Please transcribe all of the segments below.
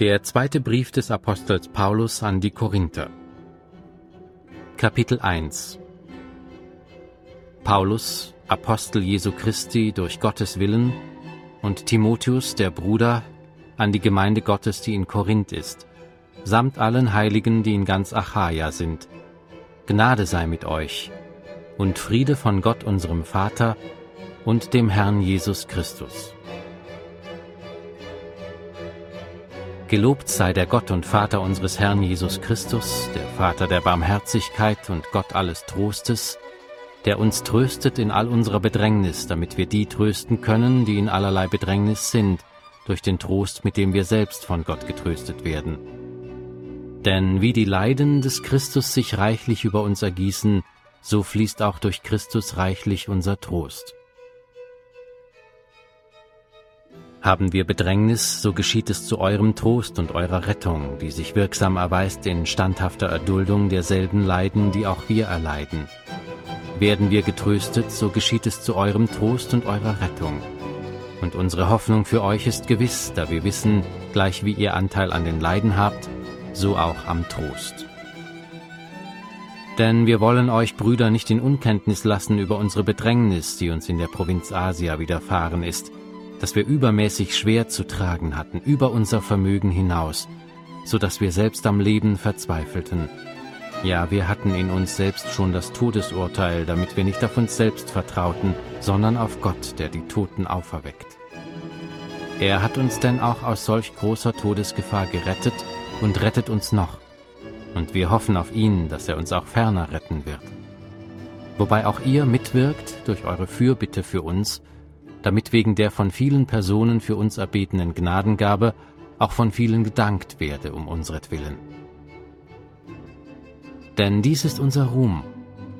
Der zweite Brief des Apostels Paulus an die Korinther. Kapitel 1 Paulus, Apostel Jesu Christi durch Gottes Willen, und Timotheus, der Bruder, an die Gemeinde Gottes, die in Korinth ist, samt allen Heiligen, die in ganz Achaia sind. Gnade sei mit euch und Friede von Gott unserem Vater und dem Herrn Jesus Christus. Gelobt sei der Gott und Vater unseres Herrn Jesus Christus, der Vater der Barmherzigkeit und Gott alles Trostes, der uns tröstet in all unserer Bedrängnis, damit wir die trösten können, die in allerlei Bedrängnis sind, durch den Trost, mit dem wir selbst von Gott getröstet werden. Denn wie die Leiden des Christus sich reichlich über uns ergießen, so fließt auch durch Christus reichlich unser Trost. Haben wir Bedrängnis, so geschieht es zu eurem Trost und eurer Rettung, die sich wirksam erweist in standhafter Erduldung derselben Leiden, die auch wir erleiden. Werden wir getröstet, so geschieht es zu eurem Trost und eurer Rettung. Und unsere Hoffnung für euch ist gewiss, da wir wissen, gleich wie ihr Anteil an den Leiden habt, so auch am Trost. Denn wir wollen euch, Brüder, nicht in Unkenntnis lassen über unsere Bedrängnis, die uns in der Provinz Asia widerfahren ist, dass wir übermäßig schwer zu tragen hatten, über unser Vermögen hinaus, so dass wir selbst am Leben verzweifelten. Ja, wir hatten in uns selbst schon das Todesurteil, damit wir nicht auf uns selbst vertrauten, sondern auf Gott, der die Toten auferweckt. Er hat uns denn auch aus solch großer Todesgefahr gerettet und rettet uns noch. Und wir hoffen auf ihn, dass er uns auch ferner retten wird. Wobei auch ihr mitwirkt durch eure Fürbitte für uns, damit wegen der von vielen Personen für uns erbetenen Gnadengabe auch von vielen gedankt werde um unsretwillen. Denn dies ist unser Ruhm,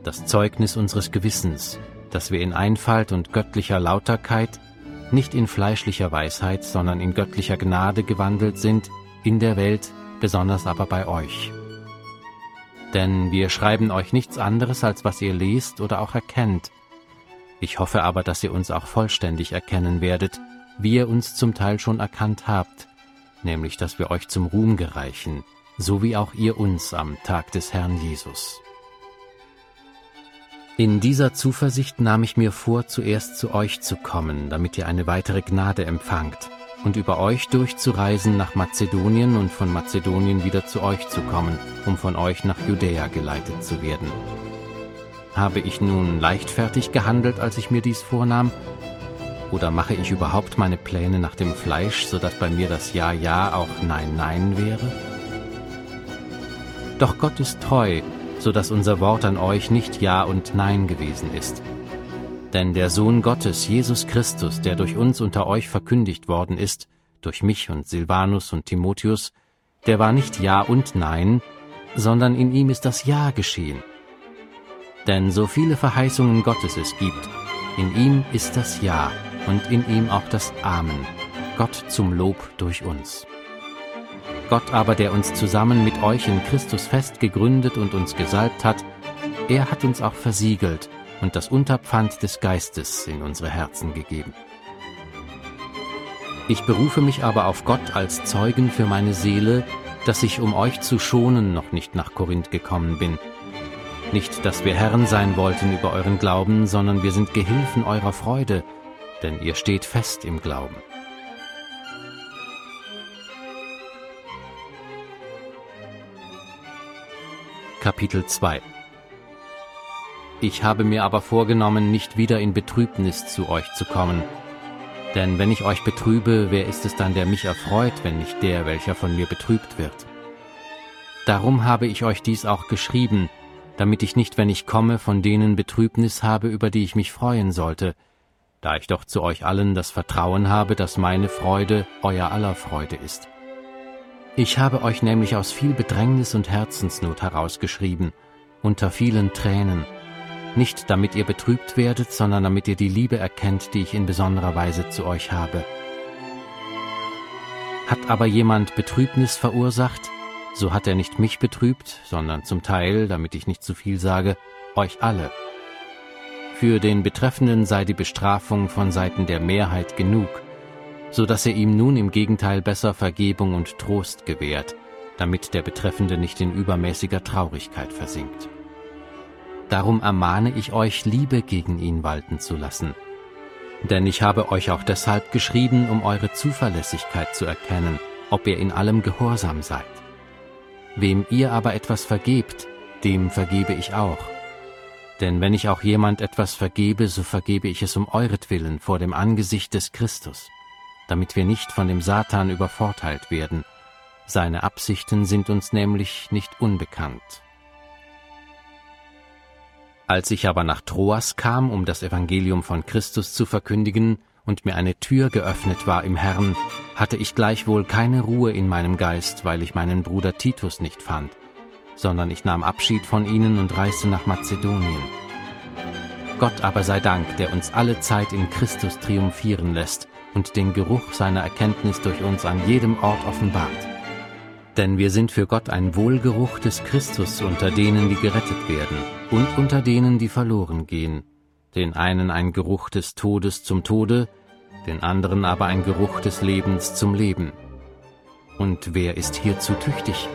das Zeugnis unseres Gewissens, dass wir in Einfalt und göttlicher Lauterkeit, nicht in fleischlicher Weisheit, sondern in göttlicher Gnade gewandelt sind, in der Welt, besonders aber bei euch. Denn wir schreiben euch nichts anderes, als was ihr lest oder auch erkennt, ich hoffe aber, dass ihr uns auch vollständig erkennen werdet, wie ihr uns zum Teil schon erkannt habt, nämlich dass wir euch zum Ruhm gereichen, so wie auch ihr uns am Tag des Herrn Jesus. In dieser Zuversicht nahm ich mir vor, zuerst zu euch zu kommen, damit ihr eine weitere Gnade empfangt, und über euch durchzureisen nach Mazedonien und von Mazedonien wieder zu euch zu kommen, um von euch nach Judäa geleitet zu werden. Habe ich nun leichtfertig gehandelt, als ich mir dies vornahm? Oder mache ich überhaupt meine Pläne nach dem Fleisch, so dass bei mir das Ja, Ja auch Nein, Nein wäre? Doch Gott ist treu, so dass unser Wort an euch nicht Ja und Nein gewesen ist. Denn der Sohn Gottes, Jesus Christus, der durch uns unter euch verkündigt worden ist, durch mich und Silvanus und Timotheus, der war nicht Ja und Nein, sondern in ihm ist das Ja geschehen. Denn so viele Verheißungen Gottes es gibt, in ihm ist das Ja und in ihm auch das Amen, Gott zum Lob durch uns. Gott aber, der uns zusammen mit euch in Christus fest gegründet und uns gesalbt hat, er hat uns auch versiegelt und das Unterpfand des Geistes in unsere Herzen gegeben. Ich berufe mich aber auf Gott als Zeugen für meine Seele, dass ich, um euch zu schonen, noch nicht nach Korinth gekommen bin, nicht, dass wir Herren sein wollten über euren Glauben, sondern wir sind Gehilfen eurer Freude, denn ihr steht fest im Glauben. Kapitel 2 Ich habe mir aber vorgenommen, nicht wieder in Betrübnis zu euch zu kommen. Denn wenn ich euch betrübe, wer ist es dann, der mich erfreut, wenn nicht der, welcher von mir betrübt wird? Darum habe ich euch dies auch geschrieben, damit ich nicht, wenn ich komme, von denen Betrübnis habe, über die ich mich freuen sollte, da ich doch zu euch allen das Vertrauen habe, dass meine Freude euer aller Freude ist. Ich habe euch nämlich aus viel Bedrängnis und Herzensnot herausgeschrieben, unter vielen Tränen, nicht damit ihr betrübt werdet, sondern damit ihr die Liebe erkennt, die ich in besonderer Weise zu euch habe. Hat aber jemand Betrübnis verursacht, so hat er nicht mich betrübt, sondern zum Teil, damit ich nicht zu viel sage, euch alle. Für den Betreffenden sei die Bestrafung von Seiten der Mehrheit genug, so dass er ihm nun im Gegenteil besser Vergebung und Trost gewährt, damit der Betreffende nicht in übermäßiger Traurigkeit versinkt. Darum ermahne ich euch, Liebe gegen ihn walten zu lassen. Denn ich habe euch auch deshalb geschrieben, um eure Zuverlässigkeit zu erkennen, ob ihr in allem gehorsam seid. Wem ihr aber etwas vergebt, dem vergebe ich auch. Denn wenn ich auch jemand etwas vergebe, so vergebe ich es um euretwillen vor dem Angesicht des Christus, damit wir nicht von dem Satan übervorteilt werden. Seine Absichten sind uns nämlich nicht unbekannt. Als ich aber nach Troas kam, um das Evangelium von Christus zu verkündigen, und mir eine Tür geöffnet war im Herrn, hatte ich gleichwohl keine Ruhe in meinem Geist, weil ich meinen Bruder Titus nicht fand, sondern ich nahm Abschied von ihnen und reiste nach Mazedonien. Gott aber sei Dank, der uns alle Zeit in Christus triumphieren lässt und den Geruch seiner Erkenntnis durch uns an jedem Ort offenbart. Denn wir sind für Gott ein Wohlgeruch des Christus unter denen, die gerettet werden und unter denen, die verloren gehen, den einen ein Geruch des Todes zum Tode, den anderen aber ein Geruch des Lebens zum Leben. Und wer ist hierzu tüchtig?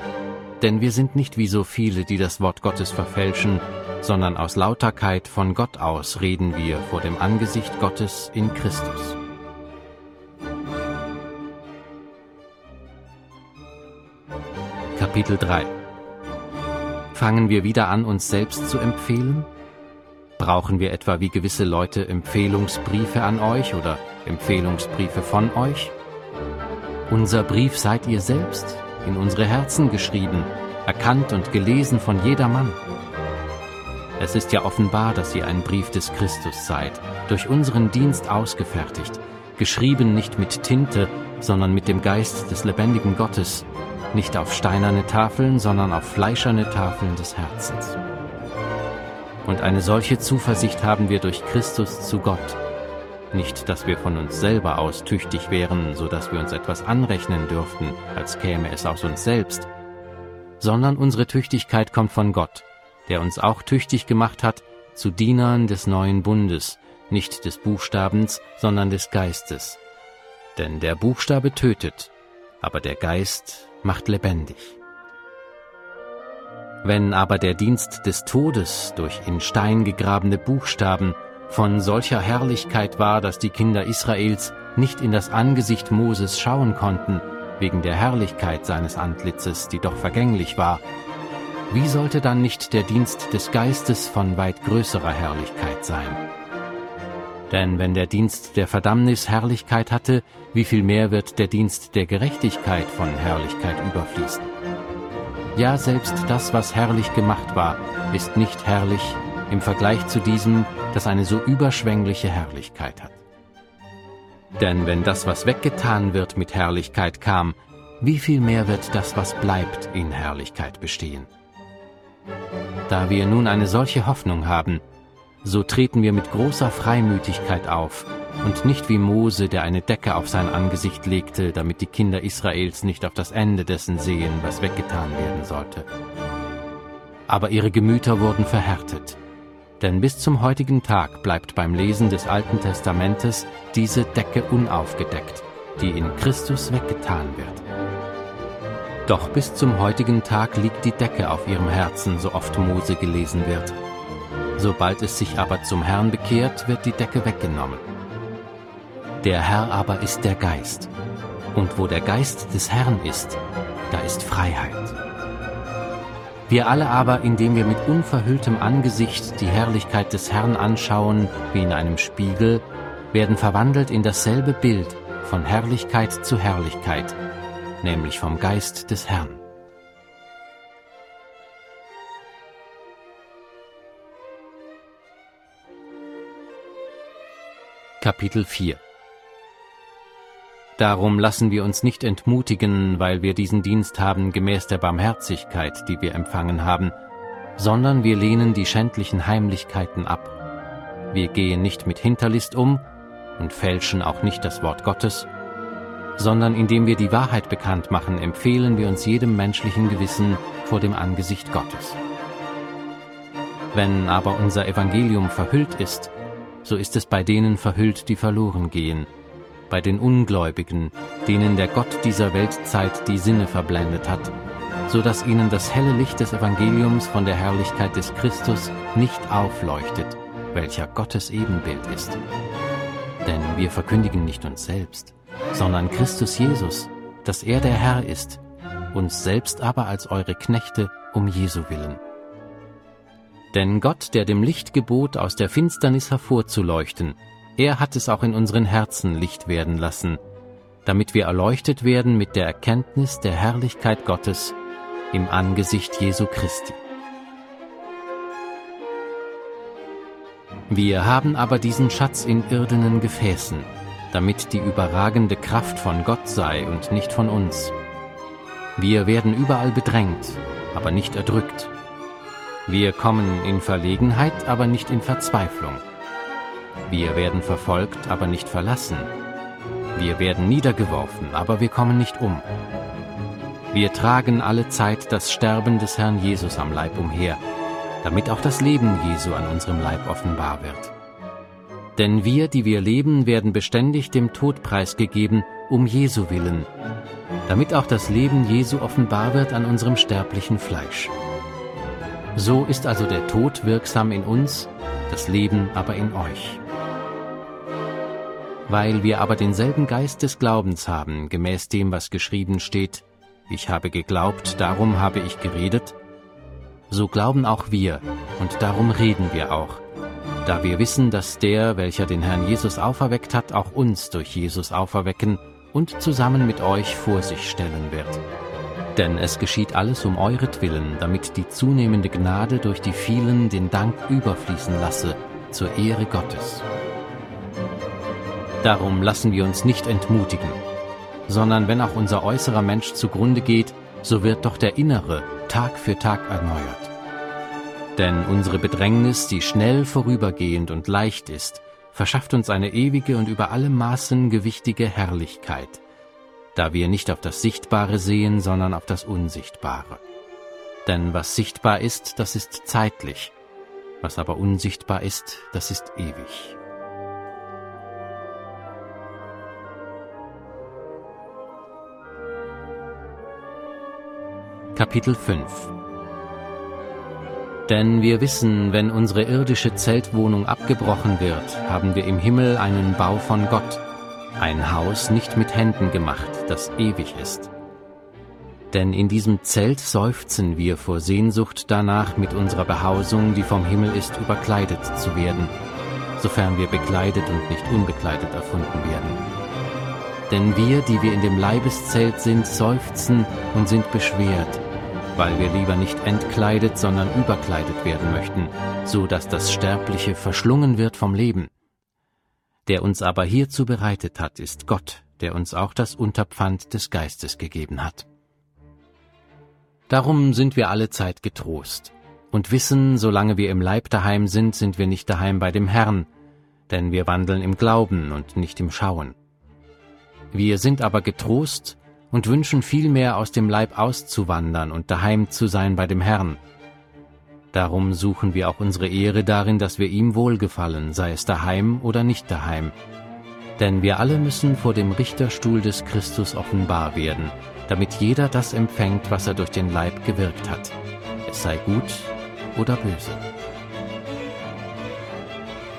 Denn wir sind nicht wie so viele, die das Wort Gottes verfälschen, sondern aus Lauterkeit von Gott aus reden wir vor dem Angesicht Gottes in Christus. Kapitel 3 Fangen wir wieder an, uns selbst zu empfehlen? Brauchen wir etwa wie gewisse Leute Empfehlungsbriefe an euch oder Empfehlungsbriefe von euch? Unser Brief seid ihr selbst, in unsere Herzen geschrieben, erkannt und gelesen von jedermann. Es ist ja offenbar, dass ihr ein Brief des Christus seid, durch unseren Dienst ausgefertigt, geschrieben nicht mit Tinte, sondern mit dem Geist des lebendigen Gottes, nicht auf steinerne Tafeln, sondern auf fleischerne Tafeln des Herzens. Und eine solche Zuversicht haben wir durch Christus zu Gott. Nicht, dass wir von uns selber aus tüchtig wären, so dass wir uns etwas anrechnen dürften, als käme es aus uns selbst, sondern unsere Tüchtigkeit kommt von Gott, der uns auch tüchtig gemacht hat zu Dienern des neuen Bundes, nicht des Buchstabens, sondern des Geistes. Denn der Buchstabe tötet, aber der Geist macht lebendig. Wenn aber der Dienst des Todes durch in Stein gegrabene Buchstaben von solcher Herrlichkeit war, dass die Kinder Israels nicht in das Angesicht Moses schauen konnten, wegen der Herrlichkeit seines Antlitzes, die doch vergänglich war, wie sollte dann nicht der Dienst des Geistes von weit größerer Herrlichkeit sein? Denn wenn der Dienst der Verdammnis Herrlichkeit hatte, wie viel mehr wird der Dienst der Gerechtigkeit von Herrlichkeit überfließen? Ja, selbst das, was herrlich gemacht war, ist nicht herrlich im Vergleich zu diesem, das eine so überschwängliche Herrlichkeit hat. Denn wenn das, was weggetan wird, mit Herrlichkeit kam, wie viel mehr wird das, was bleibt, in Herrlichkeit bestehen? Da wir nun eine solche Hoffnung haben, so treten wir mit großer Freimütigkeit auf und nicht wie Mose, der eine Decke auf sein Angesicht legte, damit die Kinder Israels nicht auf das Ende dessen sehen, was weggetan werden sollte. Aber ihre Gemüter wurden verhärtet, denn bis zum heutigen Tag bleibt beim Lesen des Alten Testamentes diese Decke unaufgedeckt, die in Christus weggetan wird. Doch bis zum heutigen Tag liegt die Decke auf ihrem Herzen, so oft Mose gelesen wird. Sobald es sich aber zum Herrn bekehrt, wird die Decke weggenommen. Der Herr aber ist der Geist. Und wo der Geist des Herrn ist, da ist Freiheit. Wir alle aber, indem wir mit unverhülltem Angesicht die Herrlichkeit des Herrn anschauen, wie in einem Spiegel, werden verwandelt in dasselbe Bild von Herrlichkeit zu Herrlichkeit, nämlich vom Geist des Herrn. Kapitel 4 Darum lassen wir uns nicht entmutigen, weil wir diesen Dienst haben gemäß der Barmherzigkeit, die wir empfangen haben, sondern wir lehnen die schändlichen Heimlichkeiten ab. Wir gehen nicht mit Hinterlist um und fälschen auch nicht das Wort Gottes, sondern indem wir die Wahrheit bekannt machen, empfehlen wir uns jedem menschlichen Gewissen vor dem Angesicht Gottes. Wenn aber unser Evangelium verhüllt ist, so ist es bei denen verhüllt, die verloren gehen. Bei den Ungläubigen, denen der Gott dieser Weltzeit die Sinne verblendet hat, so dass ihnen das helle Licht des Evangeliums von der Herrlichkeit des Christus nicht aufleuchtet, welcher Gottes Ebenbild ist. Denn wir verkündigen nicht uns selbst, sondern Christus Jesus, dass er der Herr ist, uns selbst aber als eure Knechte um Jesu willen. Denn Gott, der dem Licht gebot, aus der Finsternis hervorzuleuchten, er hat es auch in unseren Herzen Licht werden lassen, damit wir erleuchtet werden mit der Erkenntnis der Herrlichkeit Gottes im Angesicht Jesu Christi. Wir haben aber diesen Schatz in irdenen Gefäßen, damit die überragende Kraft von Gott sei und nicht von uns. Wir werden überall bedrängt, aber nicht erdrückt. Wir kommen in Verlegenheit, aber nicht in Verzweiflung. Wir werden verfolgt, aber nicht verlassen. Wir werden niedergeworfen, aber wir kommen nicht um. Wir tragen alle Zeit das Sterben des Herrn Jesus am Leib umher, damit auch das Leben Jesu an unserem Leib offenbar wird. Denn wir, die wir leben, werden beständig dem Tod preisgegeben, um Jesu willen, damit auch das Leben Jesu offenbar wird an unserem sterblichen Fleisch. So ist also der Tod wirksam in uns, das Leben aber in euch. Weil wir aber denselben Geist des Glaubens haben, gemäß dem, was geschrieben steht, ich habe geglaubt, darum habe ich geredet, so glauben auch wir, und darum reden wir auch, da wir wissen, dass der, welcher den Herrn Jesus auferweckt hat, auch uns durch Jesus auferwecken und zusammen mit euch vor sich stellen wird. Denn es geschieht alles um euretwillen, damit die zunehmende Gnade durch die vielen den Dank überfließen lasse, zur Ehre Gottes. Darum lassen wir uns nicht entmutigen, sondern wenn auch unser äußerer Mensch zugrunde geht, so wird doch der innere Tag für Tag erneuert. Denn unsere Bedrängnis, die schnell vorübergehend und leicht ist, verschafft uns eine ewige und über alle Maßen gewichtige Herrlichkeit, da wir nicht auf das Sichtbare sehen, sondern auf das Unsichtbare. Denn was sichtbar ist, das ist zeitlich, was aber unsichtbar ist, das ist ewig. Kapitel 5 Denn wir wissen, wenn unsere irdische Zeltwohnung abgebrochen wird, haben wir im Himmel einen Bau von Gott, ein Haus nicht mit Händen gemacht, das ewig ist. Denn in diesem Zelt seufzen wir vor Sehnsucht danach, mit unserer Behausung, die vom Himmel ist, überkleidet zu werden, sofern wir bekleidet und nicht unbekleidet erfunden werden. Denn wir, die wir in dem Leibeszelt sind, seufzen und sind beschwert, weil wir lieber nicht entkleidet, sondern überkleidet werden möchten, so dass das Sterbliche verschlungen wird vom Leben. Der uns aber hierzu bereitet hat, ist Gott, der uns auch das Unterpfand des Geistes gegeben hat. Darum sind wir alle Zeit getrost und wissen, solange wir im Leib daheim sind, sind wir nicht daheim bei dem Herrn, denn wir wandeln im Glauben und nicht im Schauen. Wir sind aber getrost und wünschen vielmehr aus dem Leib auszuwandern und daheim zu sein bei dem Herrn. Darum suchen wir auch unsere Ehre darin, dass wir ihm wohlgefallen, sei es daheim oder nicht daheim. Denn wir alle müssen vor dem Richterstuhl des Christus offenbar werden, damit jeder das empfängt, was er durch den Leib gewirkt hat, es sei gut oder böse.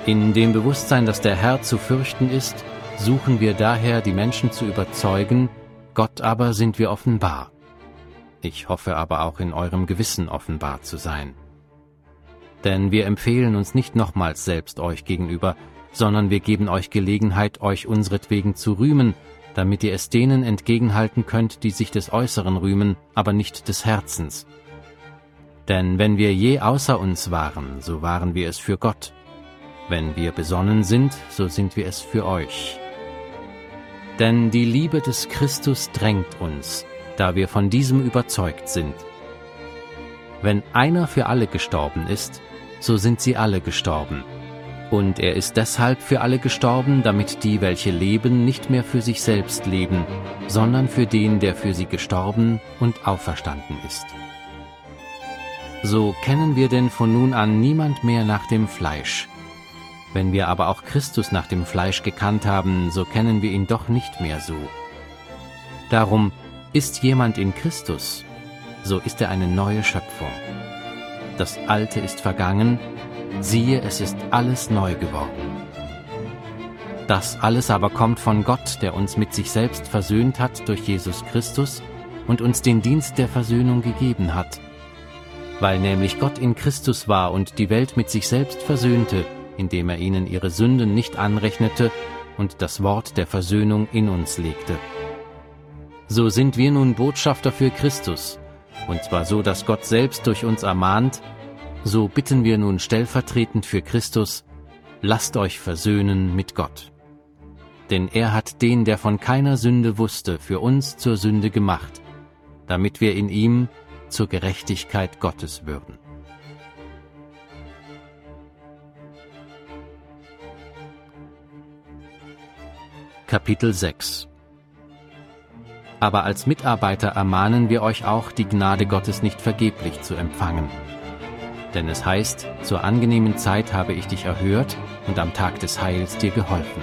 In dem Bewusstsein, dass der Herr zu fürchten ist, suchen wir daher, die Menschen zu überzeugen, Gott aber sind wir offenbar. Ich hoffe aber auch in eurem Gewissen offenbar zu sein. Denn wir empfehlen uns nicht nochmals selbst euch gegenüber, sondern wir geben euch Gelegenheit, euch unsretwegen zu rühmen, damit ihr es denen entgegenhalten könnt, die sich des Äußeren rühmen, aber nicht des Herzens. Denn wenn wir je außer uns waren, so waren wir es für Gott. Wenn wir besonnen sind, so sind wir es für euch. Denn die Liebe des Christus drängt uns, da wir von diesem überzeugt sind. Wenn einer für alle gestorben ist, so sind sie alle gestorben. Und er ist deshalb für alle gestorben, damit die, welche leben, nicht mehr für sich selbst leben, sondern für den, der für sie gestorben und auferstanden ist. So kennen wir denn von nun an niemand mehr nach dem Fleisch. Wenn wir aber auch Christus nach dem Fleisch gekannt haben, so kennen wir ihn doch nicht mehr so. Darum ist jemand in Christus, so ist er eine neue Schöpfung. Das Alte ist vergangen, siehe, es ist alles neu geworden. Das alles aber kommt von Gott, der uns mit sich selbst versöhnt hat durch Jesus Christus und uns den Dienst der Versöhnung gegeben hat. Weil nämlich Gott in Christus war und die Welt mit sich selbst versöhnte, indem er ihnen ihre Sünden nicht anrechnete und das Wort der Versöhnung in uns legte. So sind wir nun Botschafter für Christus, und zwar so, dass Gott selbst durch uns ermahnt, so bitten wir nun stellvertretend für Christus, lasst euch versöhnen mit Gott. Denn er hat den, der von keiner Sünde wusste, für uns zur Sünde gemacht, damit wir in ihm zur Gerechtigkeit Gottes würden. Kapitel 6 Aber als Mitarbeiter ermahnen wir euch auch, die Gnade Gottes nicht vergeblich zu empfangen. Denn es heißt, zur angenehmen Zeit habe ich dich erhört und am Tag des Heils dir geholfen.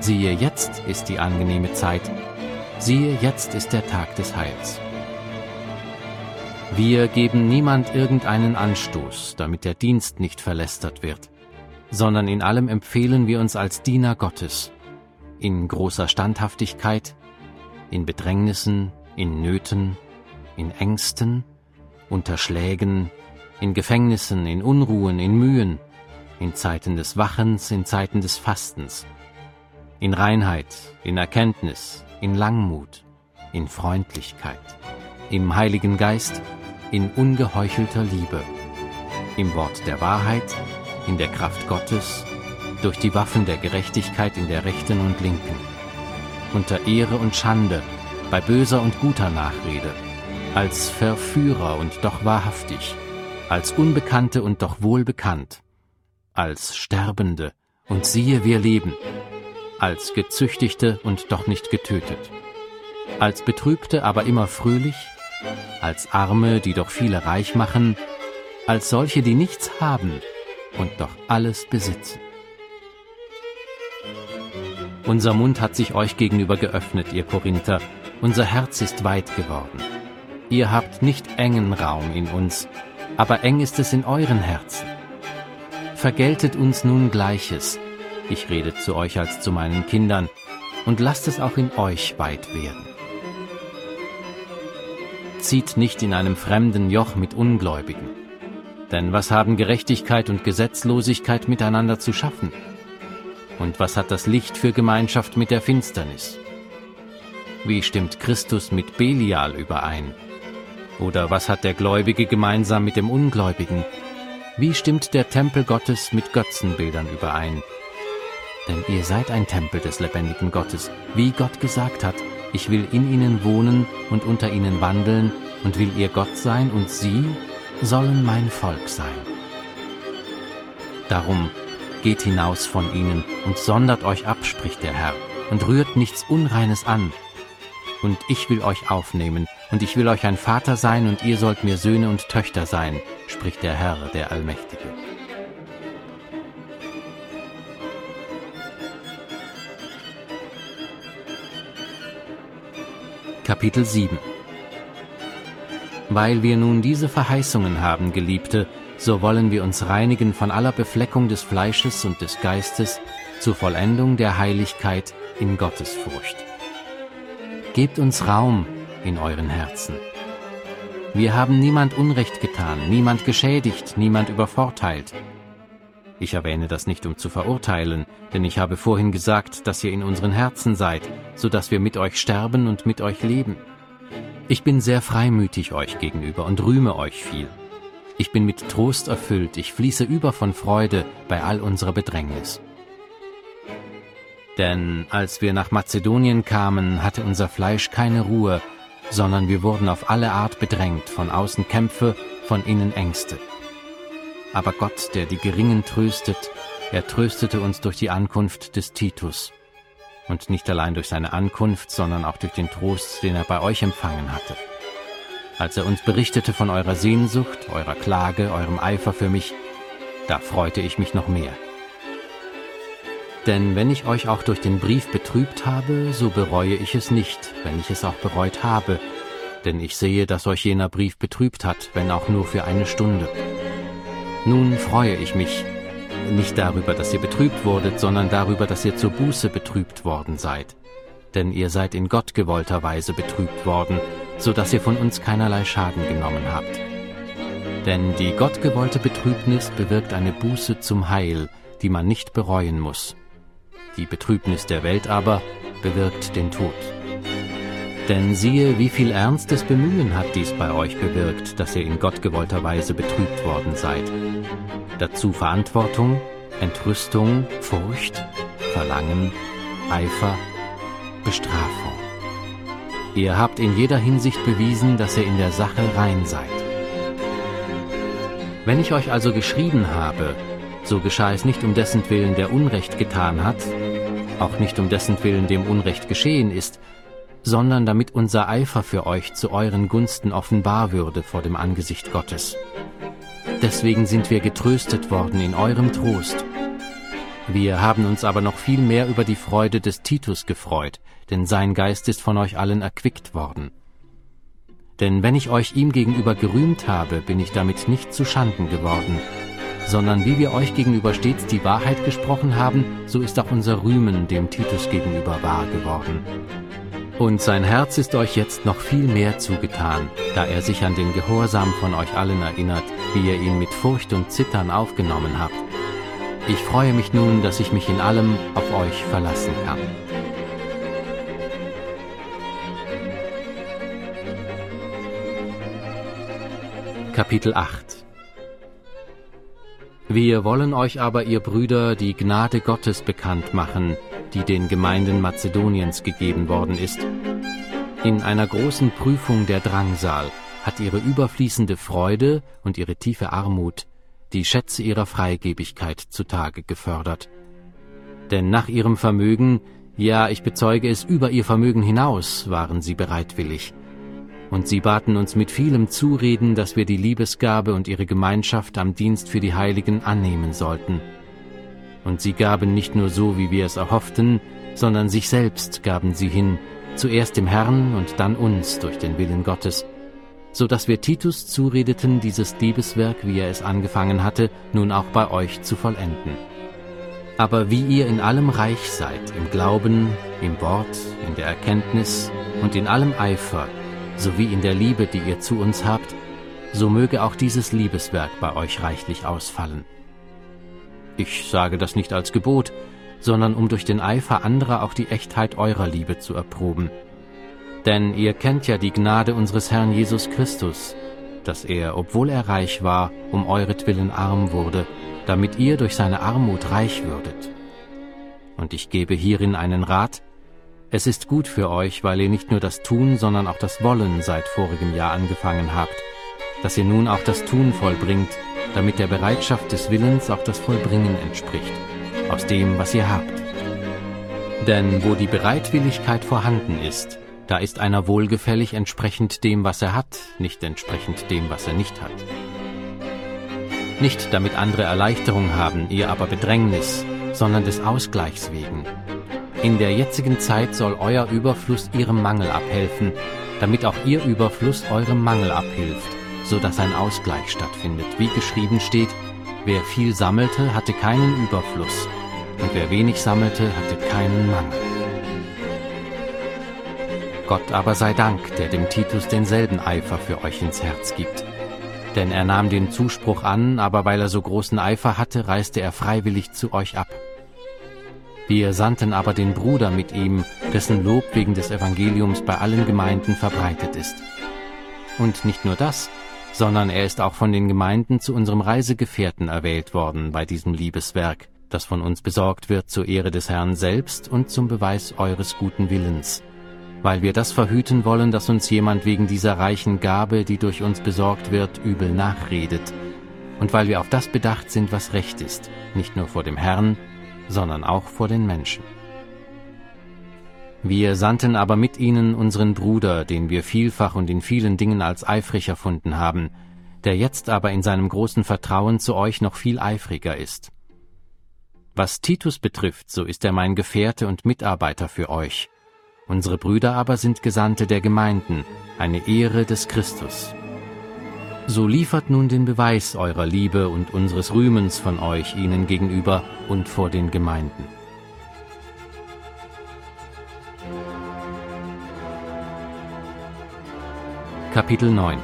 Siehe, jetzt ist die angenehme Zeit, siehe, jetzt ist der Tag des Heils. Wir geben niemand irgendeinen Anstoß, damit der Dienst nicht verlästert wird, sondern in allem empfehlen wir uns als Diener Gottes, in großer Standhaftigkeit, in Bedrängnissen, in Nöten, in Ängsten, unter Schlägen, in Gefängnissen, in Unruhen, in Mühen, in Zeiten des Wachens, in Zeiten des Fastens, in Reinheit, in Erkenntnis, in Langmut, in Freundlichkeit, im Heiligen Geist, in ungeheuchelter Liebe, im Wort der Wahrheit, in der Kraft Gottes, durch die Waffen der Gerechtigkeit in der rechten und linken, unter Ehre und Schande, bei böser und guter Nachrede, als Verführer und doch wahrhaftig, als Unbekannte und doch wohlbekannt, als Sterbende und siehe wir leben, als Gezüchtigte und doch nicht getötet, als Betrübte aber immer fröhlich, als Arme, die doch viele reich machen, als solche, die nichts haben und doch alles besitzen. Unser Mund hat sich euch gegenüber geöffnet, ihr Korinther, unser Herz ist weit geworden. Ihr habt nicht engen Raum in uns, aber eng ist es in euren Herzen. Vergeltet uns nun Gleiches, ich rede zu euch als zu meinen Kindern, und lasst es auch in euch weit werden. Zieht nicht in einem fremden Joch mit Ungläubigen. Denn was haben Gerechtigkeit und Gesetzlosigkeit miteinander zu schaffen? Und was hat das Licht für Gemeinschaft mit der Finsternis? Wie stimmt Christus mit Belial überein? Oder was hat der Gläubige gemeinsam mit dem Ungläubigen? Wie stimmt der Tempel Gottes mit Götzenbildern überein? Denn ihr seid ein Tempel des lebendigen Gottes, wie Gott gesagt hat, ich will in ihnen wohnen und unter ihnen wandeln und will ihr Gott sein und sie sollen mein Volk sein. Darum Geht hinaus von ihnen und sondert euch ab, spricht der Herr, und rührt nichts Unreines an. Und ich will euch aufnehmen, und ich will euch ein Vater sein, und ihr sollt mir Söhne und Töchter sein, spricht der Herr, der Allmächtige. Kapitel 7 Weil wir nun diese Verheißungen haben, Geliebte, so wollen wir uns reinigen von aller Befleckung des Fleisches und des Geistes zur Vollendung der Heiligkeit in Gottesfurcht. Gebt uns Raum in euren Herzen. Wir haben niemand Unrecht getan, niemand geschädigt, niemand übervorteilt. Ich erwähne das nicht, um zu verurteilen, denn ich habe vorhin gesagt, dass ihr in unseren Herzen seid, so dass wir mit euch sterben und mit euch leben. Ich bin sehr freimütig euch gegenüber und rühme euch viel. Ich bin mit Trost erfüllt, ich fließe über von Freude bei all unserer Bedrängnis. Denn als wir nach Mazedonien kamen, hatte unser Fleisch keine Ruhe, sondern wir wurden auf alle Art bedrängt, von außen Kämpfe, von innen Ängste. Aber Gott, der die Geringen tröstet, er tröstete uns durch die Ankunft des Titus. Und nicht allein durch seine Ankunft, sondern auch durch den Trost, den er bei euch empfangen hatte als er uns berichtete von eurer Sehnsucht, eurer Klage, eurem Eifer für mich, da freute ich mich noch mehr. Denn wenn ich euch auch durch den Brief betrübt habe, so bereue ich es nicht, wenn ich es auch bereut habe, denn ich sehe, dass euch jener Brief betrübt hat, wenn auch nur für eine Stunde. Nun freue ich mich, nicht darüber, dass ihr betrübt wurdet, sondern darüber, dass ihr zur Buße betrübt worden seid. Denn ihr seid in Gott gewollter Weise betrübt worden, so dass ihr von uns keinerlei Schaden genommen habt. Denn die gottgewollte Betrübnis bewirkt eine Buße zum Heil, die man nicht bereuen muss. Die Betrübnis der Welt aber bewirkt den Tod. Denn siehe, wie viel ernstes Bemühen hat dies bei euch bewirkt, dass ihr in gottgewollter Weise betrübt worden seid. Dazu Verantwortung, Entrüstung, Furcht, Verlangen, Eifer, Bestrafung. Ihr habt in jeder Hinsicht bewiesen, dass ihr in der Sache rein seid. Wenn ich euch also geschrieben habe, so geschah es nicht um dessen Willen, der Unrecht getan hat, auch nicht um dessen Willen, dem Unrecht geschehen ist, sondern damit unser Eifer für euch zu euren Gunsten offenbar würde vor dem Angesicht Gottes. Deswegen sind wir getröstet worden in eurem Trost. Wir haben uns aber noch viel mehr über die Freude des Titus gefreut, denn sein Geist ist von euch allen erquickt worden. Denn wenn ich euch ihm gegenüber gerühmt habe, bin ich damit nicht zu Schanden geworden, sondern wie wir euch gegenüber stets die Wahrheit gesprochen haben, so ist auch unser Rühmen dem Titus gegenüber wahr geworden. Und sein Herz ist euch jetzt noch viel mehr zugetan, da er sich an den Gehorsam von euch allen erinnert, wie ihr ihn mit Furcht und Zittern aufgenommen habt. Ich freue mich nun, dass ich mich in allem auf euch verlassen kann. Kapitel 8 Wir wollen euch aber, ihr Brüder, die Gnade Gottes bekannt machen, die den Gemeinden Mazedoniens gegeben worden ist. In einer großen Prüfung der Drangsal hat ihre überfließende Freude und ihre tiefe Armut die Schätze ihrer Freigebigkeit zutage gefördert. Denn nach ihrem Vermögen, ja, ich bezeuge es, über ihr Vermögen hinaus waren sie bereitwillig, und sie baten uns mit vielem Zureden, dass wir die Liebesgabe und ihre Gemeinschaft am Dienst für die Heiligen annehmen sollten. Und sie gaben nicht nur so, wie wir es erhofften, sondern sich selbst gaben sie hin, zuerst dem Herrn und dann uns durch den Willen Gottes, so dass wir Titus zuredeten, dieses Liebeswerk, wie er es angefangen hatte, nun auch bei euch zu vollenden. Aber wie ihr in allem reich seid, im Glauben, im Wort, in der Erkenntnis und in allem Eifer, sowie in der Liebe, die ihr zu uns habt, so möge auch dieses Liebeswerk bei euch reichlich ausfallen. Ich sage das nicht als Gebot, sondern um durch den Eifer anderer auch die Echtheit eurer Liebe zu erproben. Denn ihr kennt ja die Gnade unseres Herrn Jesus Christus, dass er, obwohl er reich war, um euretwillen arm wurde, damit ihr durch seine Armut reich würdet. Und ich gebe hierin einen Rat, es ist gut für euch, weil ihr nicht nur das Tun, sondern auch das Wollen seit vorigem Jahr angefangen habt, dass ihr nun auch das Tun vollbringt, damit der Bereitschaft des Willens auch das Vollbringen entspricht, aus dem, was ihr habt. Denn wo die Bereitwilligkeit vorhanden ist, da ist einer wohlgefällig entsprechend dem, was er hat, nicht entsprechend dem, was er nicht hat. Nicht damit andere Erleichterung haben, ihr aber Bedrängnis, sondern des Ausgleichs wegen, in der jetzigen Zeit soll euer Überfluss ihrem Mangel abhelfen, damit auch ihr Überfluss eurem Mangel abhilft, so dass ein Ausgleich stattfindet. Wie geschrieben steht, wer viel sammelte, hatte keinen Überfluss, und wer wenig sammelte, hatte keinen Mangel. Gott aber sei Dank, der dem Titus denselben Eifer für euch ins Herz gibt. Denn er nahm den Zuspruch an, aber weil er so großen Eifer hatte, reiste er freiwillig zu euch ab. Wir sandten aber den Bruder mit ihm, dessen Lob wegen des Evangeliums bei allen Gemeinden verbreitet ist. Und nicht nur das, sondern er ist auch von den Gemeinden zu unserem Reisegefährten erwählt worden bei diesem Liebeswerk, das von uns besorgt wird zur Ehre des Herrn selbst und zum Beweis eures guten Willens, weil wir das verhüten wollen, dass uns jemand wegen dieser reichen Gabe, die durch uns besorgt wird, übel nachredet, und weil wir auf das bedacht sind, was recht ist, nicht nur vor dem Herrn, sondern auch vor den Menschen. Wir sandten aber mit ihnen unseren Bruder, den wir vielfach und in vielen Dingen als eifrig erfunden haben, der jetzt aber in seinem großen Vertrauen zu euch noch viel eifriger ist. Was Titus betrifft, so ist er mein Gefährte und Mitarbeiter für euch. Unsere Brüder aber sind Gesandte der Gemeinden, eine Ehre des Christus. So liefert nun den Beweis eurer Liebe und unseres Rühmens von euch ihnen gegenüber und vor den Gemeinden. Kapitel 9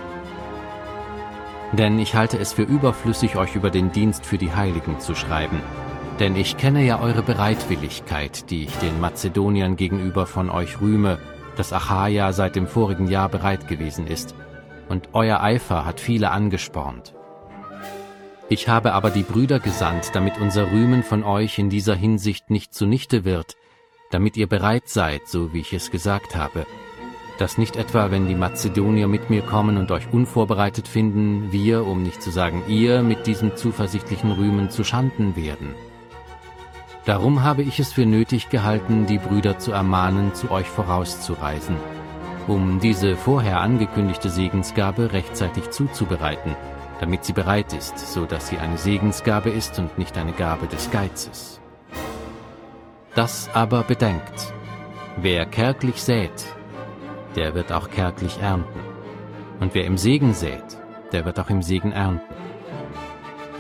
Denn ich halte es für überflüssig, euch über den Dienst für die Heiligen zu schreiben. Denn ich kenne ja eure Bereitwilligkeit, die ich den Mazedoniern gegenüber von euch rühme, dass Achaia seit dem vorigen Jahr bereit gewesen ist, und euer Eifer hat viele angespornt. Ich habe aber die Brüder gesandt, damit unser Rühmen von euch in dieser Hinsicht nicht zunichte wird, damit ihr bereit seid, so wie ich es gesagt habe, dass nicht etwa, wenn die Mazedonier mit mir kommen und euch unvorbereitet finden, wir, um nicht zu sagen ihr, mit diesem zuversichtlichen Rühmen zu Schanden werden. Darum habe ich es für nötig gehalten, die Brüder zu ermahnen, zu euch vorauszureisen, um diese vorher angekündigte Segensgabe rechtzeitig zuzubereiten, damit sie bereit ist, so dass sie eine Segensgabe ist und nicht eine Gabe des Geizes. Das aber bedenkt, wer kärglich sät, der wird auch kärglich ernten. Und wer im Segen sät, der wird auch im Segen ernten.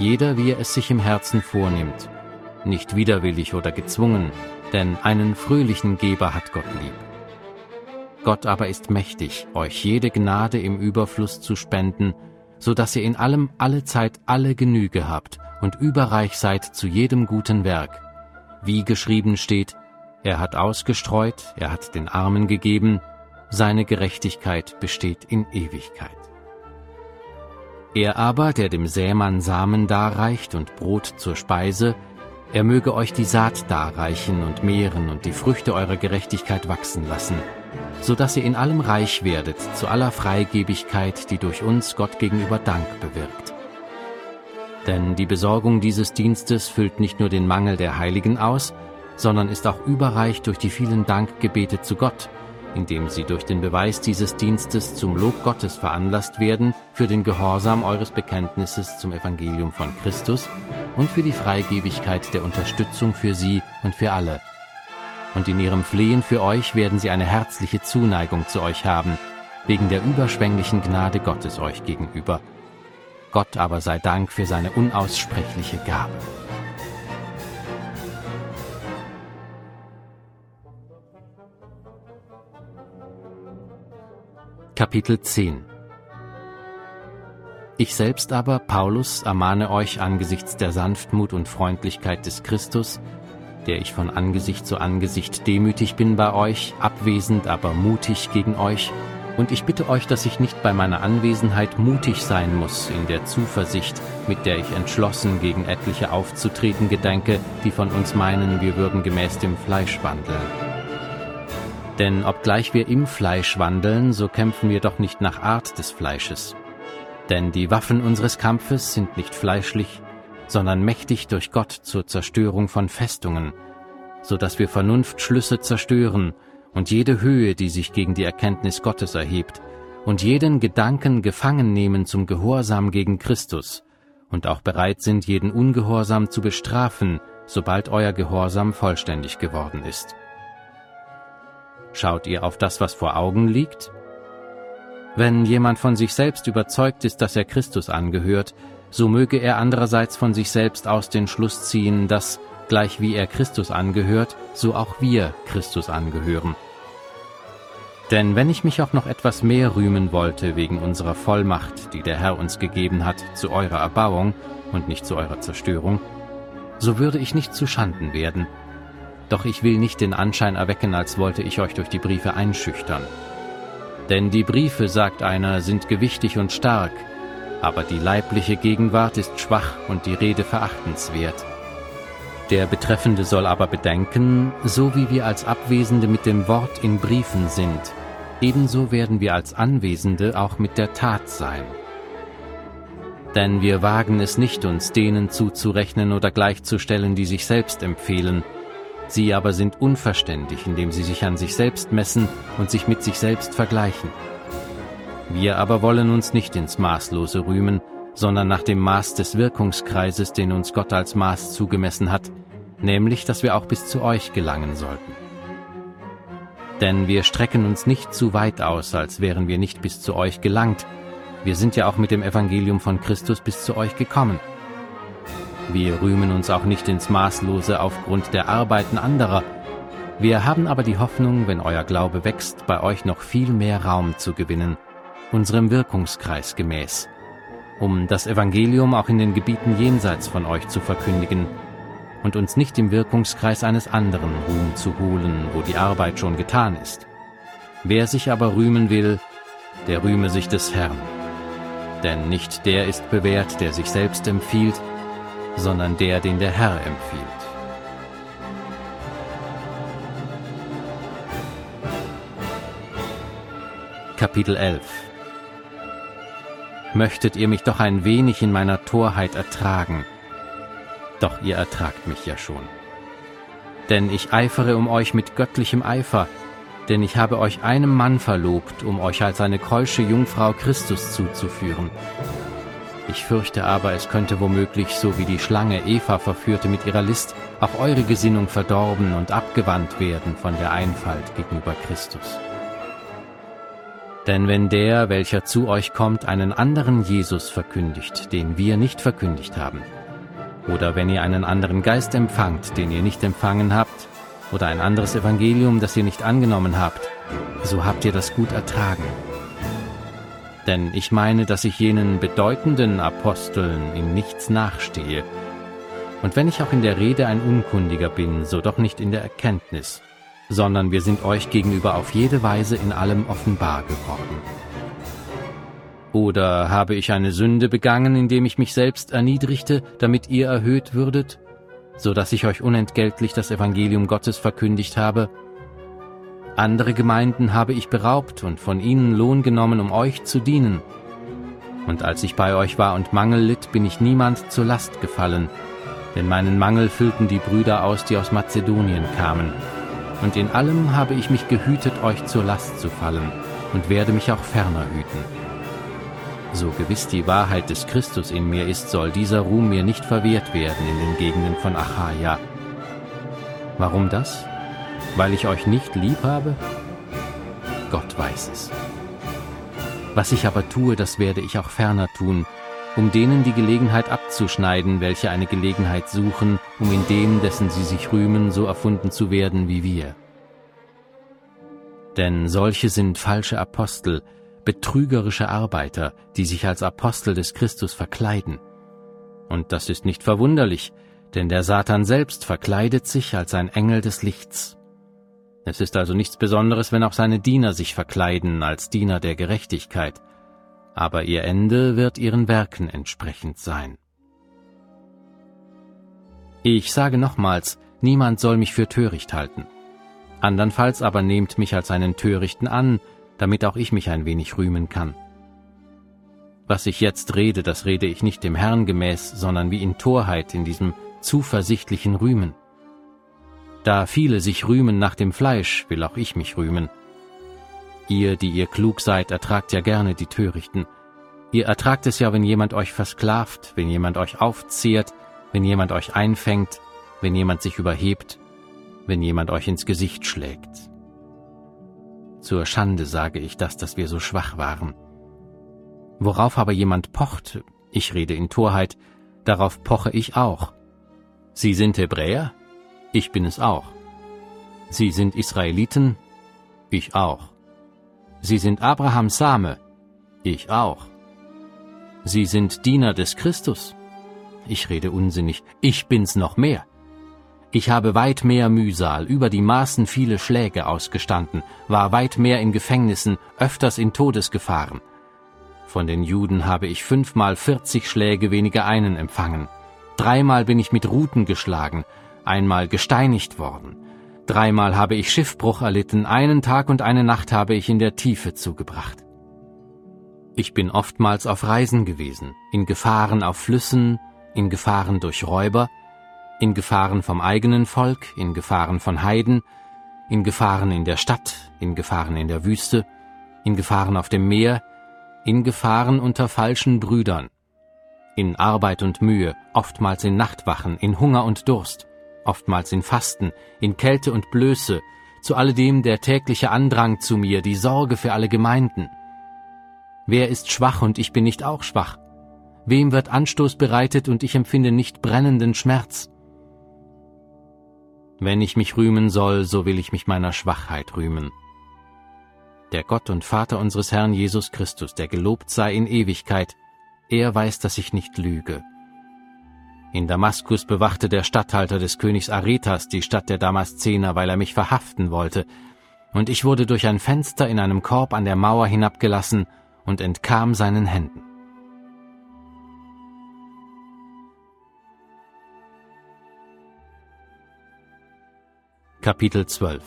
Jeder, wie er es sich im Herzen vornimmt, nicht widerwillig oder gezwungen, denn einen fröhlichen Geber hat Gott lieb. Gott aber ist mächtig, euch jede Gnade im Überfluss zu spenden, so dass ihr in allem alle Zeit alle Genüge habt und überreich seid zu jedem guten Werk. Wie geschrieben steht, er hat ausgestreut, er hat den Armen gegeben, seine Gerechtigkeit besteht in Ewigkeit. Er aber, der dem Sämann Samen darreicht und Brot zur Speise, er möge euch die Saat darreichen und mehren und die Früchte eurer Gerechtigkeit wachsen lassen, so dass ihr in allem reich werdet zu aller Freigebigkeit, die durch uns Gott gegenüber Dank bewirkt. Denn die Besorgung dieses Dienstes füllt nicht nur den Mangel der Heiligen aus, sondern ist auch überreich durch die vielen Dankgebete zu Gott, indem sie durch den Beweis dieses Dienstes zum Lob Gottes veranlasst werden, für den Gehorsam eures Bekenntnisses zum Evangelium von Christus und für die Freigebigkeit der Unterstützung für sie und für alle. Und in ihrem Flehen für euch werden sie eine herzliche Zuneigung zu euch haben, wegen der überschwänglichen Gnade Gottes euch gegenüber. Gott aber sei Dank für seine unaussprechliche Gabe. Kapitel 10 Ich selbst aber, Paulus, ermahne euch angesichts der Sanftmut und Freundlichkeit des Christus, der ich von Angesicht zu Angesicht demütig bin bei euch, abwesend, aber mutig gegen euch, und ich bitte euch, dass ich nicht bei meiner Anwesenheit mutig sein muss in der Zuversicht, mit der ich entschlossen gegen etliche aufzutreten gedenke, die von uns meinen, wir würden gemäß dem Fleisch wandeln. Denn obgleich wir im Fleisch wandeln, so kämpfen wir doch nicht nach Art des Fleisches. Denn die Waffen unseres Kampfes sind nicht fleischlich, sondern mächtig durch Gott zur Zerstörung von Festungen, so dass wir Vernunftschlüsse zerstören und jede Höhe, die sich gegen die Erkenntnis Gottes erhebt, und jeden Gedanken gefangen nehmen zum Gehorsam gegen Christus, und auch bereit sind, jeden Ungehorsam zu bestrafen, sobald euer Gehorsam vollständig geworden ist. Schaut ihr auf das, was vor Augen liegt? Wenn jemand von sich selbst überzeugt ist, dass er Christus angehört, so möge er andererseits von sich selbst aus den Schluss ziehen, dass, gleich wie er Christus angehört, so auch wir Christus angehören. Denn wenn ich mich auch noch etwas mehr rühmen wollte wegen unserer Vollmacht, die der Herr uns gegeben hat, zu eurer Erbauung und nicht zu eurer Zerstörung, so würde ich nicht zu Schanden werden, doch ich will nicht den Anschein erwecken, als wollte ich euch durch die Briefe einschüchtern. Denn die Briefe, sagt einer, sind gewichtig und stark, aber die leibliche Gegenwart ist schwach und die Rede verachtenswert. Der Betreffende soll aber bedenken, so wie wir als Abwesende mit dem Wort in Briefen sind, ebenso werden wir als Anwesende auch mit der Tat sein. Denn wir wagen es nicht, uns denen zuzurechnen oder gleichzustellen, die sich selbst empfehlen, Sie aber sind unverständig, indem sie sich an sich selbst messen und sich mit sich selbst vergleichen. Wir aber wollen uns nicht ins Maßlose rühmen, sondern nach dem Maß des Wirkungskreises, den uns Gott als Maß zugemessen hat, nämlich dass wir auch bis zu euch gelangen sollten. Denn wir strecken uns nicht zu weit aus, als wären wir nicht bis zu euch gelangt. Wir sind ja auch mit dem Evangelium von Christus bis zu euch gekommen. Wir rühmen uns auch nicht ins Maßlose aufgrund der Arbeiten anderer. Wir haben aber die Hoffnung, wenn euer Glaube wächst, bei euch noch viel mehr Raum zu gewinnen, unserem Wirkungskreis gemäß, um das Evangelium auch in den Gebieten jenseits von euch zu verkündigen und uns nicht im Wirkungskreis eines anderen Ruhm zu holen, wo die Arbeit schon getan ist. Wer sich aber rühmen will, der rühme sich des Herrn. Denn nicht der ist bewährt, der sich selbst empfiehlt, sondern der, den der Herr empfiehlt. Kapitel 11 Möchtet ihr mich doch ein wenig in meiner Torheit ertragen, doch ihr ertragt mich ja schon. Denn ich eifere um euch mit göttlichem Eifer, denn ich habe euch einem Mann verlobt, um euch als eine keusche Jungfrau Christus zuzuführen. Ich fürchte aber, es könnte womöglich, so wie die Schlange Eva verführte mit ihrer List, auch eure Gesinnung verdorben und abgewandt werden von der Einfalt gegenüber Christus. Denn wenn der, welcher zu euch kommt, einen anderen Jesus verkündigt, den wir nicht verkündigt haben, oder wenn ihr einen anderen Geist empfangt, den ihr nicht empfangen habt, oder ein anderes Evangelium, das ihr nicht angenommen habt, so habt ihr das gut ertragen. Denn ich meine, dass ich jenen bedeutenden Aposteln in nichts nachstehe. Und wenn ich auch in der Rede ein Unkundiger bin, so doch nicht in der Erkenntnis, sondern wir sind euch gegenüber auf jede Weise in allem offenbar geworden. Oder habe ich eine Sünde begangen, indem ich mich selbst erniedrigte, damit ihr erhöht würdet, so dass ich euch unentgeltlich das Evangelium Gottes verkündigt habe? Andere Gemeinden habe ich beraubt und von ihnen Lohn genommen, um euch zu dienen. Und als ich bei euch war und Mangel litt, bin ich niemand zur Last gefallen, denn meinen Mangel füllten die Brüder aus, die aus Mazedonien kamen. Und in allem habe ich mich gehütet, euch zur Last zu fallen, und werde mich auch ferner hüten. So gewiss die Wahrheit des Christus in mir ist, soll dieser Ruhm mir nicht verwehrt werden in den Gegenden von Achaia. Warum das? Weil ich euch nicht lieb habe? Gott weiß es. Was ich aber tue, das werde ich auch ferner tun, um denen die Gelegenheit abzuschneiden, welche eine Gelegenheit suchen, um in dem, dessen sie sich rühmen, so erfunden zu werden wie wir. Denn solche sind falsche Apostel, betrügerische Arbeiter, die sich als Apostel des Christus verkleiden. Und das ist nicht verwunderlich, denn der Satan selbst verkleidet sich als ein Engel des Lichts. Es ist also nichts Besonderes, wenn auch seine Diener sich verkleiden als Diener der Gerechtigkeit, aber ihr Ende wird ihren Werken entsprechend sein. Ich sage nochmals, niemand soll mich für töricht halten. Andernfalls aber nehmt mich als einen Törichten an, damit auch ich mich ein wenig rühmen kann. Was ich jetzt rede, das rede ich nicht dem Herrn gemäß, sondern wie in Torheit in diesem zuversichtlichen Rühmen. Da viele sich rühmen nach dem Fleisch, will auch ich mich rühmen. Ihr, die ihr klug seid, ertragt ja gerne die Törichten. Ihr ertragt es ja, wenn jemand euch versklavt, wenn jemand euch aufzehrt, wenn jemand euch einfängt, wenn jemand sich überhebt, wenn jemand euch ins Gesicht schlägt. Zur Schande sage ich das, dass wir so schwach waren. Worauf aber jemand pocht, ich rede in Torheit, darauf poche ich auch. Sie sind Hebräer? Ich bin es auch. Sie sind Israeliten? Ich auch. Sie sind Abrahams Same? Ich auch. Sie sind Diener des Christus? Ich rede unsinnig, ich bin's noch mehr. Ich habe weit mehr Mühsal, über die Maßen viele Schläge ausgestanden, war weit mehr in Gefängnissen, öfters in Todesgefahren. Von den Juden habe ich fünfmal vierzig Schläge weniger einen empfangen. Dreimal bin ich mit Ruten geschlagen, einmal gesteinigt worden. Dreimal habe ich Schiffbruch erlitten, einen Tag und eine Nacht habe ich in der Tiefe zugebracht. Ich bin oftmals auf Reisen gewesen, in Gefahren auf Flüssen, in Gefahren durch Räuber, in Gefahren vom eigenen Volk, in Gefahren von Heiden, in Gefahren in der Stadt, in Gefahren in der Wüste, in Gefahren auf dem Meer, in Gefahren unter falschen Brüdern, in Arbeit und Mühe, oftmals in Nachtwachen, in Hunger und Durst, oftmals in Fasten, in Kälte und Blöße, zu alledem der tägliche Andrang zu mir, die Sorge für alle Gemeinden. Wer ist schwach und ich bin nicht auch schwach? Wem wird Anstoß bereitet und ich empfinde nicht brennenden Schmerz? Wenn ich mich rühmen soll, so will ich mich meiner Schwachheit rühmen. Der Gott und Vater unseres Herrn Jesus Christus, der gelobt sei in Ewigkeit, er weiß, dass ich nicht lüge. In Damaskus bewachte der Statthalter des Königs Aretas die Stadt der Damaszener, weil er mich verhaften wollte, und ich wurde durch ein Fenster in einem Korb an der Mauer hinabgelassen und entkam seinen Händen. Kapitel 12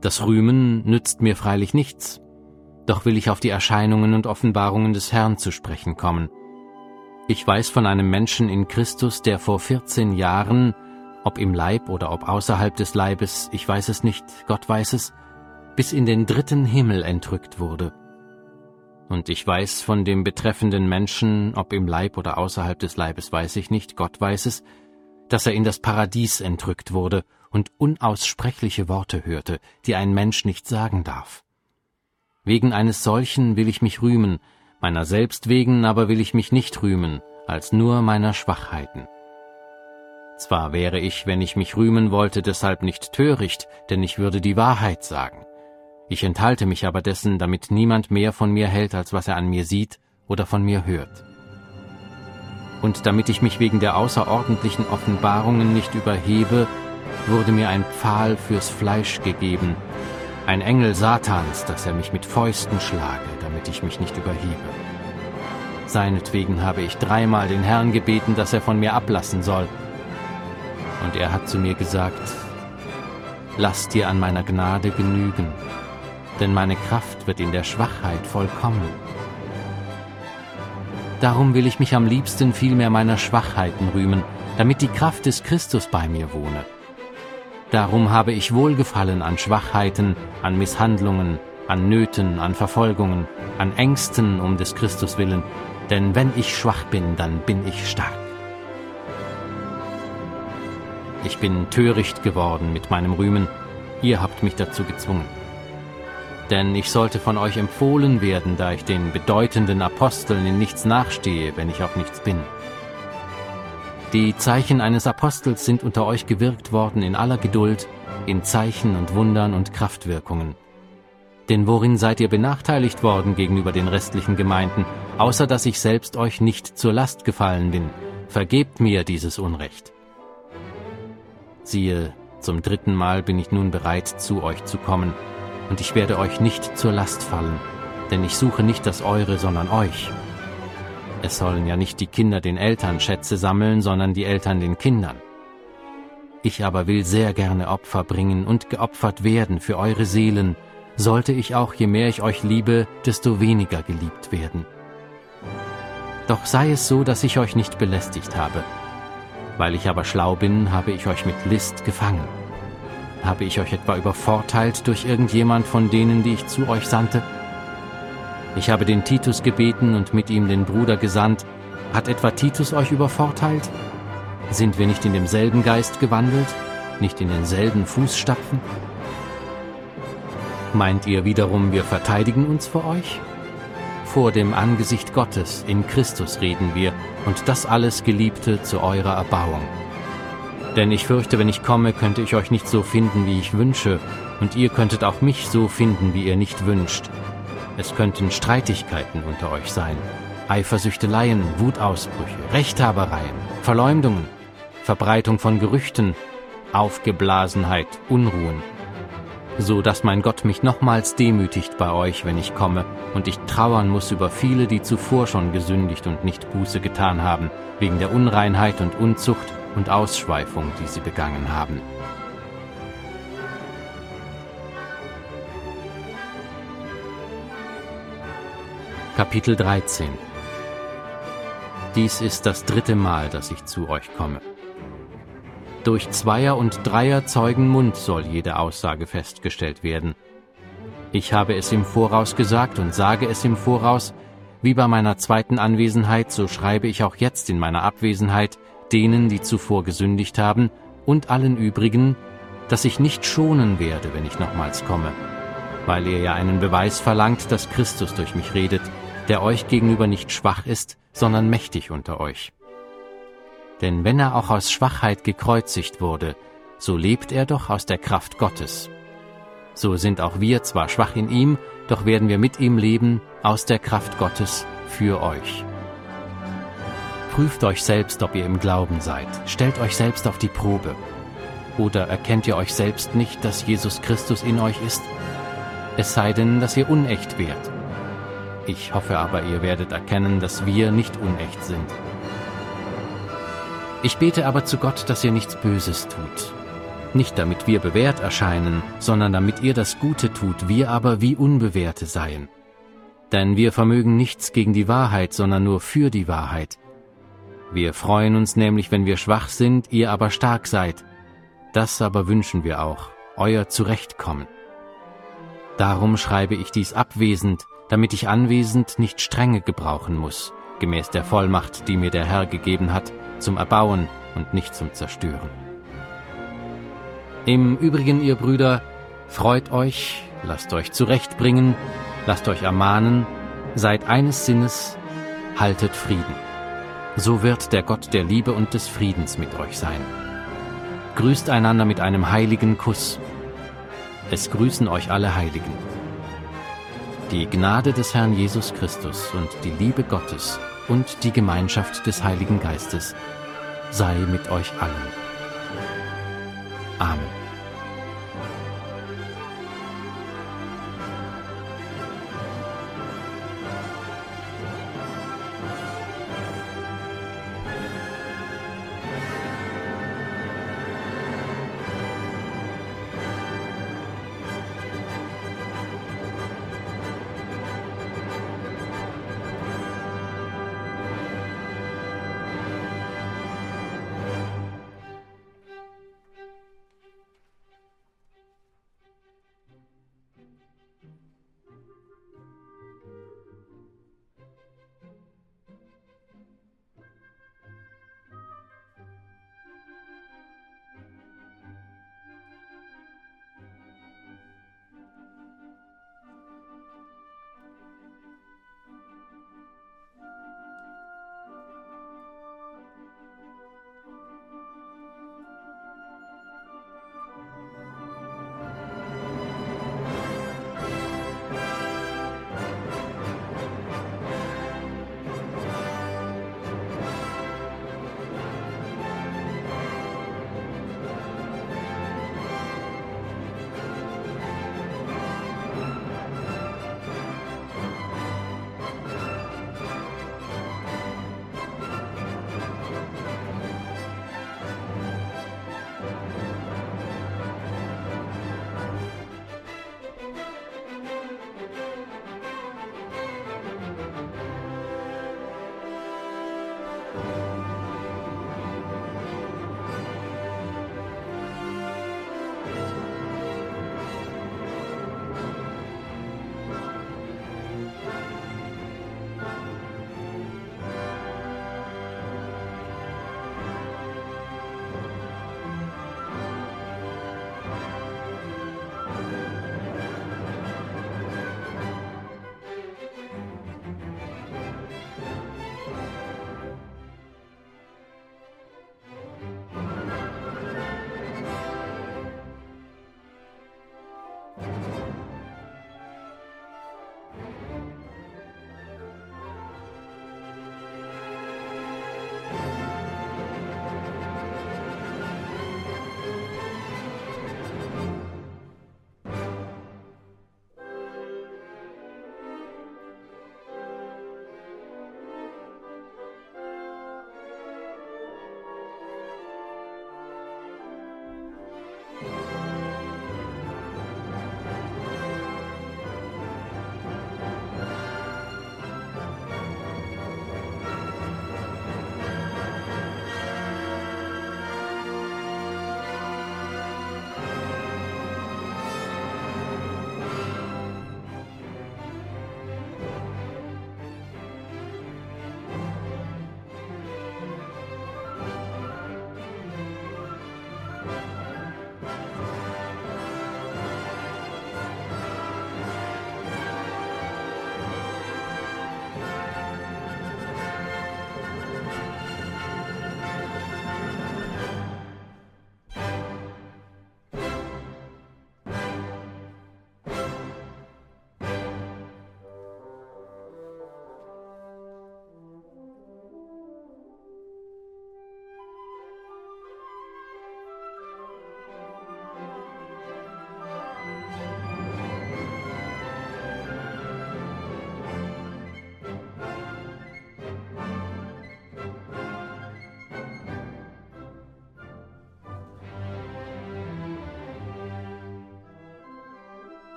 Das Rühmen nützt mir freilich nichts, doch will ich auf die Erscheinungen und Offenbarungen des Herrn zu sprechen kommen. Ich weiß von einem Menschen in Christus, der vor 14 Jahren, ob im Leib oder ob außerhalb des Leibes, ich weiß es nicht, Gott weiß es, bis in den dritten Himmel entrückt wurde. Und ich weiß von dem betreffenden Menschen, ob im Leib oder außerhalb des Leibes, weiß ich nicht, Gott weiß es, dass er in das Paradies entrückt wurde und unaussprechliche Worte hörte, die ein Mensch nicht sagen darf. Wegen eines solchen will ich mich rühmen, meiner selbst wegen aber will ich mich nicht rühmen, als nur meiner Schwachheiten. Zwar wäre ich, wenn ich mich rühmen wollte, deshalb nicht töricht, denn ich würde die Wahrheit sagen. Ich enthalte mich aber dessen, damit niemand mehr von mir hält, als was er an mir sieht oder von mir hört und damit ich mich wegen der außerordentlichen Offenbarungen nicht überhebe, wurde mir ein Pfahl fürs Fleisch gegeben, ein Engel Satans, dass er mich mit Fäusten schlage, damit ich mich nicht überhebe. Seinetwegen habe ich dreimal den Herrn gebeten, dass er von mir ablassen soll. Und er hat zu mir gesagt, Lass dir an meiner Gnade genügen, denn meine Kraft wird in der Schwachheit vollkommen. Darum will ich mich am liebsten vielmehr meiner Schwachheiten rühmen, damit die Kraft des Christus bei mir wohne. Darum habe ich Wohlgefallen an Schwachheiten, an Misshandlungen, an Nöten, an Verfolgungen, an Ängsten um des Christus willen, denn wenn ich schwach bin, dann bin ich stark. Ich bin töricht geworden mit meinem Rühmen, ihr habt mich dazu gezwungen denn ich sollte von euch empfohlen werden, da ich den bedeutenden Aposteln in nichts nachstehe, wenn ich auch nichts bin. Die Zeichen eines Apostels sind unter euch gewirkt worden in aller Geduld, in Zeichen und Wundern und Kraftwirkungen. Denn worin seid ihr benachteiligt worden gegenüber den restlichen Gemeinden, außer dass ich selbst euch nicht zur Last gefallen bin? Vergebt mir dieses Unrecht. Siehe, zum dritten Mal bin ich nun bereit, zu euch zu kommen, und ich werde euch nicht zur Last fallen, denn ich suche nicht das Eure, sondern euch. Es sollen ja nicht die Kinder den Eltern Schätze sammeln, sondern die Eltern den Kindern. Ich aber will sehr gerne Opfer bringen und geopfert werden für eure Seelen, sollte ich auch, je mehr ich euch liebe, desto weniger geliebt werden. Doch sei es so, dass ich euch nicht belästigt habe. Weil ich aber schlau bin, habe ich euch mit List gefangen. Habe ich euch etwa übervorteilt durch irgendjemand von denen, die ich zu euch sandte? Ich habe den Titus gebeten und mit ihm den Bruder gesandt. Hat etwa Titus euch übervorteilt? Sind wir nicht in demselben Geist gewandelt, nicht in denselben Fußstapfen? Meint ihr wiederum, wir verteidigen uns vor euch? Vor dem Angesicht Gottes in Christus reden wir, und das alles, Geliebte, zu eurer Erbauung. Denn ich fürchte, wenn ich komme, könnte ich euch nicht so finden, wie ich wünsche, und ihr könntet auch mich so finden, wie ihr nicht wünscht. Es könnten Streitigkeiten unter euch sein, Eifersüchteleien, Wutausbrüche, Rechthabereien, Verleumdungen, Verbreitung von Gerüchten, Aufgeblasenheit, Unruhen, so dass mein Gott mich nochmals demütigt bei euch, wenn ich komme, und ich trauern muss über viele, die zuvor schon gesündigt und nicht Buße getan haben, wegen der Unreinheit und Unzucht, und Ausschweifung, die sie begangen haben. Kapitel 13 Dies ist das dritte Mal, dass ich zu euch komme. Durch Zweier- und Dreier-Zeugen Mund soll jede Aussage festgestellt werden. Ich habe es im Voraus gesagt und sage es im Voraus, wie bei meiner zweiten Anwesenheit, so schreibe ich auch jetzt in meiner Abwesenheit, denen, die zuvor gesündigt haben, und allen übrigen, dass ich nicht schonen werde, wenn ich nochmals komme, weil ihr ja einen Beweis verlangt, dass Christus durch mich redet, der euch gegenüber nicht schwach ist, sondern mächtig unter euch. Denn wenn er auch aus Schwachheit gekreuzigt wurde, so lebt er doch aus der Kraft Gottes. So sind auch wir zwar schwach in ihm, doch werden wir mit ihm leben aus der Kraft Gottes für euch. Prüft euch selbst, ob ihr im Glauben seid. Stellt euch selbst auf die Probe. Oder erkennt ihr euch selbst nicht, dass Jesus Christus in euch ist? Es sei denn, dass ihr unecht wärt. Ich hoffe aber, ihr werdet erkennen, dass wir nicht unecht sind. Ich bete aber zu Gott, dass ihr nichts Böses tut. Nicht damit wir bewährt erscheinen, sondern damit ihr das Gute tut, wir aber wie Unbewährte seien. Denn wir vermögen nichts gegen die Wahrheit, sondern nur für die Wahrheit. Wir freuen uns nämlich, wenn wir schwach sind, ihr aber stark seid. Das aber wünschen wir auch, euer Zurechtkommen. Darum schreibe ich dies abwesend, damit ich anwesend nicht strenge gebrauchen muss, gemäß der Vollmacht, die mir der Herr gegeben hat, zum Erbauen und nicht zum Zerstören. Im Übrigen, ihr Brüder, freut euch, lasst euch zurechtbringen, lasst euch ermahnen, seid eines Sinnes, haltet Frieden. So wird der Gott der Liebe und des Friedens mit euch sein. Grüßt einander mit einem heiligen Kuss. Es grüßen euch alle Heiligen. Die Gnade des Herrn Jesus Christus und die Liebe Gottes und die Gemeinschaft des Heiligen Geistes sei mit euch allen. Amen.